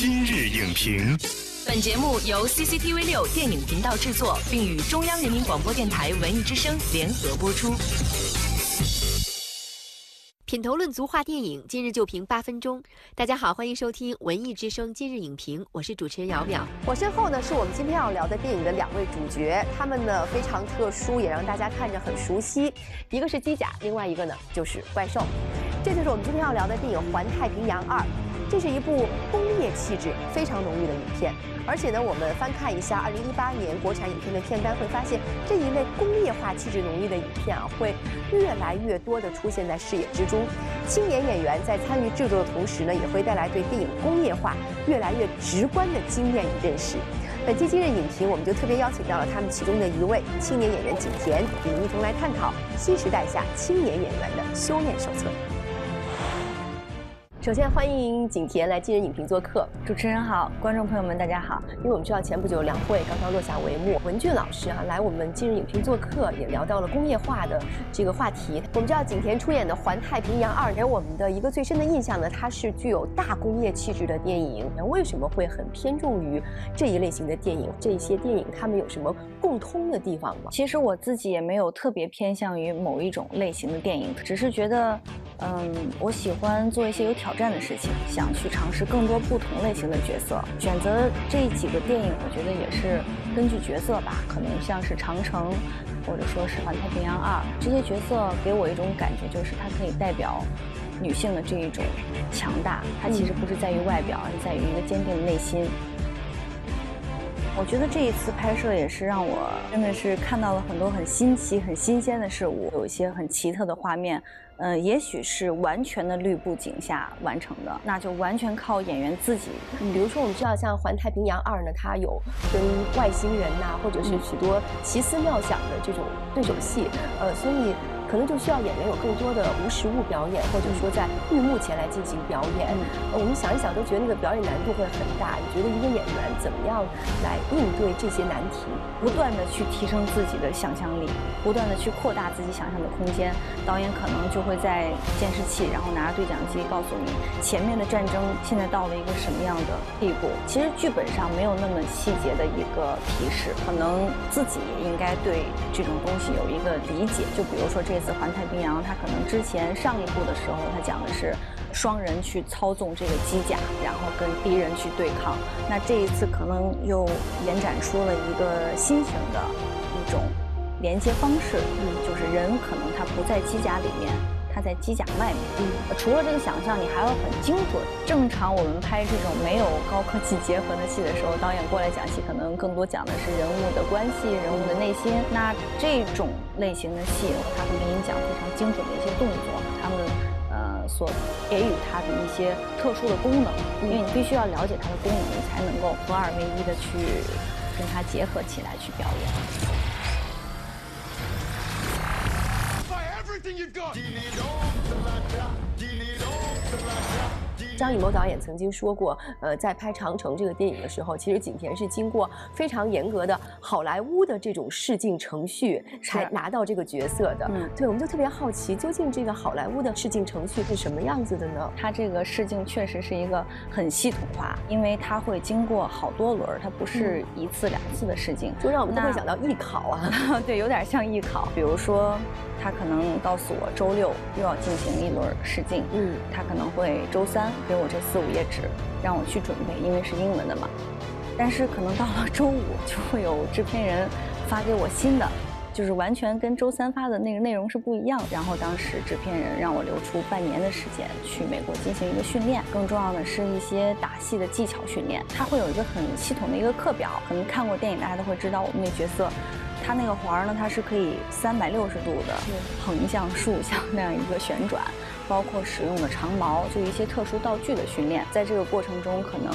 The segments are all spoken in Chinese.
今日影评，本节目由 CCTV 六电影频道制作，并与中央人民广播电台文艺之声联合播出。品头论足话电影，今日就评八分钟。大家好，欢迎收听文艺之声今日影评，我是主持人姚淼。我身后呢是我们今天要聊的电影的两位主角，他们呢非常特殊，也让大家看着很熟悉。一个是机甲，另外一个呢就是怪兽。这就是我们今天要聊的电影《环太平洋二》。这是一部工业气质非常浓郁的影片，而且呢，我们翻看一下2018年国产影片的片单，会发现这一类工业化气质浓郁的影片啊，会越来越多的出现在视野之中。青年演员在参与制作的同时呢，也会带来对电影工业化越来越直观的经验与认识。本期今日影评，我们就特别邀请到了他们其中的一位青年演员景甜，与您一同来探讨新时代下青年演员的修炼手册。首先欢迎景甜来今日影评做客，主持人好，观众朋友们大家好。因为我们知道前不久两会刚刚落下帷幕，文俊老师啊来我们今日影评做客，也聊到了工业化的这个话题。我们知道景甜出演的《环太平洋二》给我们的一个最深的印象呢，它是具有大工业气质的电影。为什么会很偏重于这一类型的电影？这些电影它们有什么共通的地方吗？其实我自己也没有特别偏向于某一种类型的电影，只是觉得，嗯，我喜欢做一些有挑。挑战的事情，想去尝试更多不同类型的角色。选择这几个电影，我觉得也是根据角色吧。可能像是《长城》，或者说是《环太平洋二》，这些角色给我一种感觉，就是它可以代表女性的这一种强大。它其实不是在于外表，而是在于一个坚定的内心。我觉得这一次拍摄也是让我真的是看到了很多很新奇、很新鲜的事物，有一些很奇特的画面。嗯，也许是完全的绿布景下完成的，那就完全靠演员自己。比如说，我们知道像《环太平洋二》呢，它有跟外星人呐，或者是许多奇思妙想的这种对手戏，呃，所以。可能就需要演员有更多的无实物表演，或者说在绿幕前来进行表演。我们想一想，都觉得那个表演难度会很大。你觉得一个演员怎么样来应对这些难题？不断的去提升自己的想象力，不断的去扩大自己想象的空间。导演可能就会在监视器，然后拿着对讲机告诉你前面的战争现在到了一个什么样的地步。其实剧本上没有那么细节的一个提示，可能自己应该对这种东西有一个理解。就比如说这。环太平洋，他可能之前上一部的时候，他讲的是双人去操纵这个机甲，然后跟敌人去对抗。那这一次可能又延展出了一个新型的一种连接方式，就是人可能他不在机甲里面。它在机甲外面。嗯，除了这个想象，你还要很精准。正常我们拍这种没有高科技结合的戏的时候，导演过来讲戏，可能更多讲的是人物的关系、人物的内心。那这种类型的戏，他会给你讲非常精准的一些动作，他们呃所给予它的一些特殊的功能，因为你必须要了解它的功能，你才能够合二为一的去跟它结合起来去表演。you got? 张艺谋导演曾经说过，呃，在拍《长城》这个电影的时候，其实景甜是经过非常严格的好莱坞的这种试镜程序才拿到这个角色的。嗯，对，我们就特别好奇，究竟这个好莱坞的试镜程序是什么样子的呢？它这个试镜确实是一个很系统化，因为它会经过好多轮，它不是一次两次的试镜，就让我们都会想到艺考啊。对，有点像艺考，比如说。他可能告诉我周六又要进行一轮试镜，嗯，他可能会周三给我这四五页纸让我去准备，因为是英文的嘛。但是可能到了 周五就会有制片人发给我新的，就是完全跟周三发的那个内容是不一样。然后当时制片人让我留出半年的时间去美国进行一个训练，更重要的是一些打戏的技巧训练。他会有一个很系统的一个课表，可能看过电影大家都会知道我们那角色。它那个环儿呢，它是可以三百六十度的横向、竖向那样一个旋转，包括使用的长矛，就一些特殊道具的训练。在这个过程中，可能，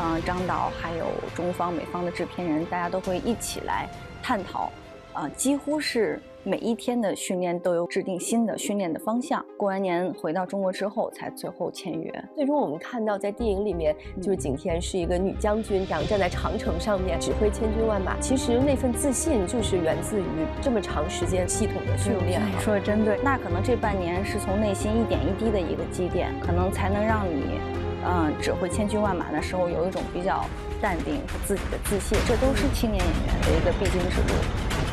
嗯，张导还有中方、美方的制片人，大家都会一起来探讨，啊，几乎是。每一天的训练都有制定新的训练的方向。过完年回到中国之后，才最后签约。最终我们看到，在电影里面，就是景甜是一个女将军，这样站在长城上面指挥千军万马。其实那份自信就是源自于这么长时间系统的训练。说的真对，那可能这半年是从内心一点一滴的一个积淀，可能才能让你。嗯，指挥千军万马的时候，有一种比较淡定和自己的自信，这都是青年演员的一个必经之路。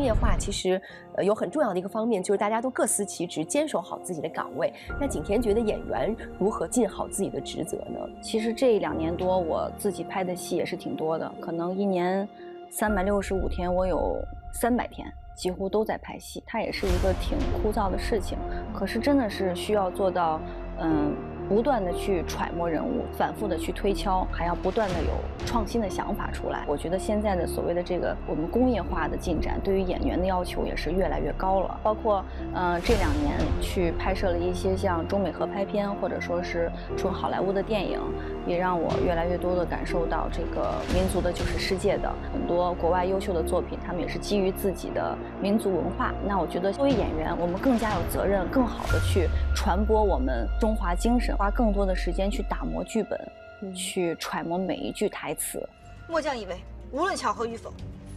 工业化其实，呃，有很重要的一个方面，就是大家都各司其职，坚守好自己的岗位。那景甜觉得演员如何尽好自己的职责呢？其实这两年多，我自己拍的戏也是挺多的，可能一年三百六十五天，我有三百天几乎都在拍戏。它也是一个挺枯燥的事情，可是真的是需要做到，嗯。不断的去揣摩人物，反复的去推敲，还要不断的有创新的想法出来。我觉得现在的所谓的这个我们工业化的进展，对于演员的要求也是越来越高了。包括嗯这两年去拍摄了一些像中美合拍片，或者说是纯好莱坞的电影，也让我越来越多的感受到这个民族的就是世界的很多国外优秀的作品，他们也是基于自己的民族文化。那我觉得作为演员，我们更加有责任，更好的去传播我们中华精神。花更多的时间去打磨剧本，去揣摩每一句台词。末将以为，无论巧合与否，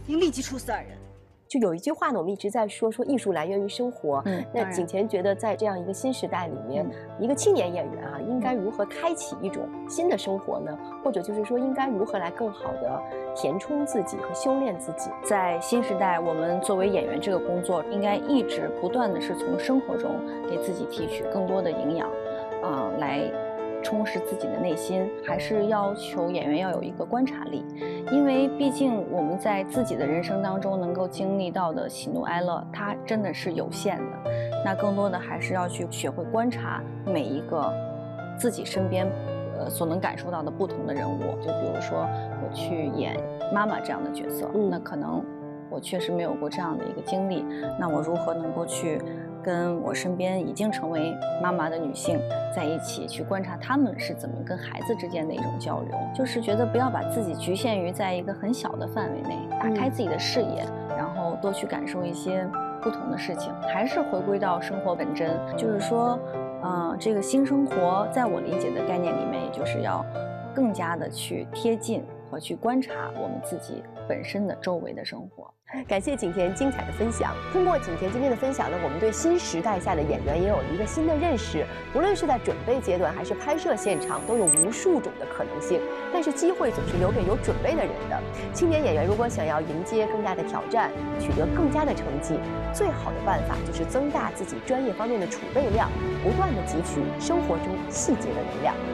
应立即处死二人。就有一句话呢，我们一直在说，说艺术来源于生活。嗯，那景甜觉得，在这样一个新时代里面，一个青年演员啊，应该如何开启一种新的生活呢？或者就是说，应该如何来更好的填充自己和修炼自己？在新时代，我们作为演员这个工作，应该一直不断的是从生活中给自己提取更多的营养。啊，来充实自己的内心，还是要求演员要有一个观察力，因为毕竟我们在自己的人生当中能够经历到的喜怒哀乐，它真的是有限的。那更多的还是要去学会观察每一个自己身边，呃，所能感受到的不同的人物。就比如说我去演妈妈这样的角色，那可能我确实没有过这样的一个经历，那我如何能够去？跟我身边已经成为妈妈的女性在一起去观察她们是怎么跟孩子之间的一种交流，就是觉得不要把自己局限于在一个很小的范围内，打开自己的视野，然后多去感受一些不同的事情，还是回归到生活本真。就是说，嗯，这个新生活在我理解的概念里面，也就是要更加的去贴近和去观察我们自己本身的周围的生活。感谢景甜精彩的分享。通过景甜今天的分享呢，我们对新时代下的演员也有了一个新的认识。不论是在准备阶段还是拍摄现场，都有无数种的可能性。但是机会总是留给有准备的人的。青年演员如果想要迎接更大的挑战，取得更佳的成绩，最好的办法就是增大自己专业方面的储备量，不断的汲取生活中细节的能量。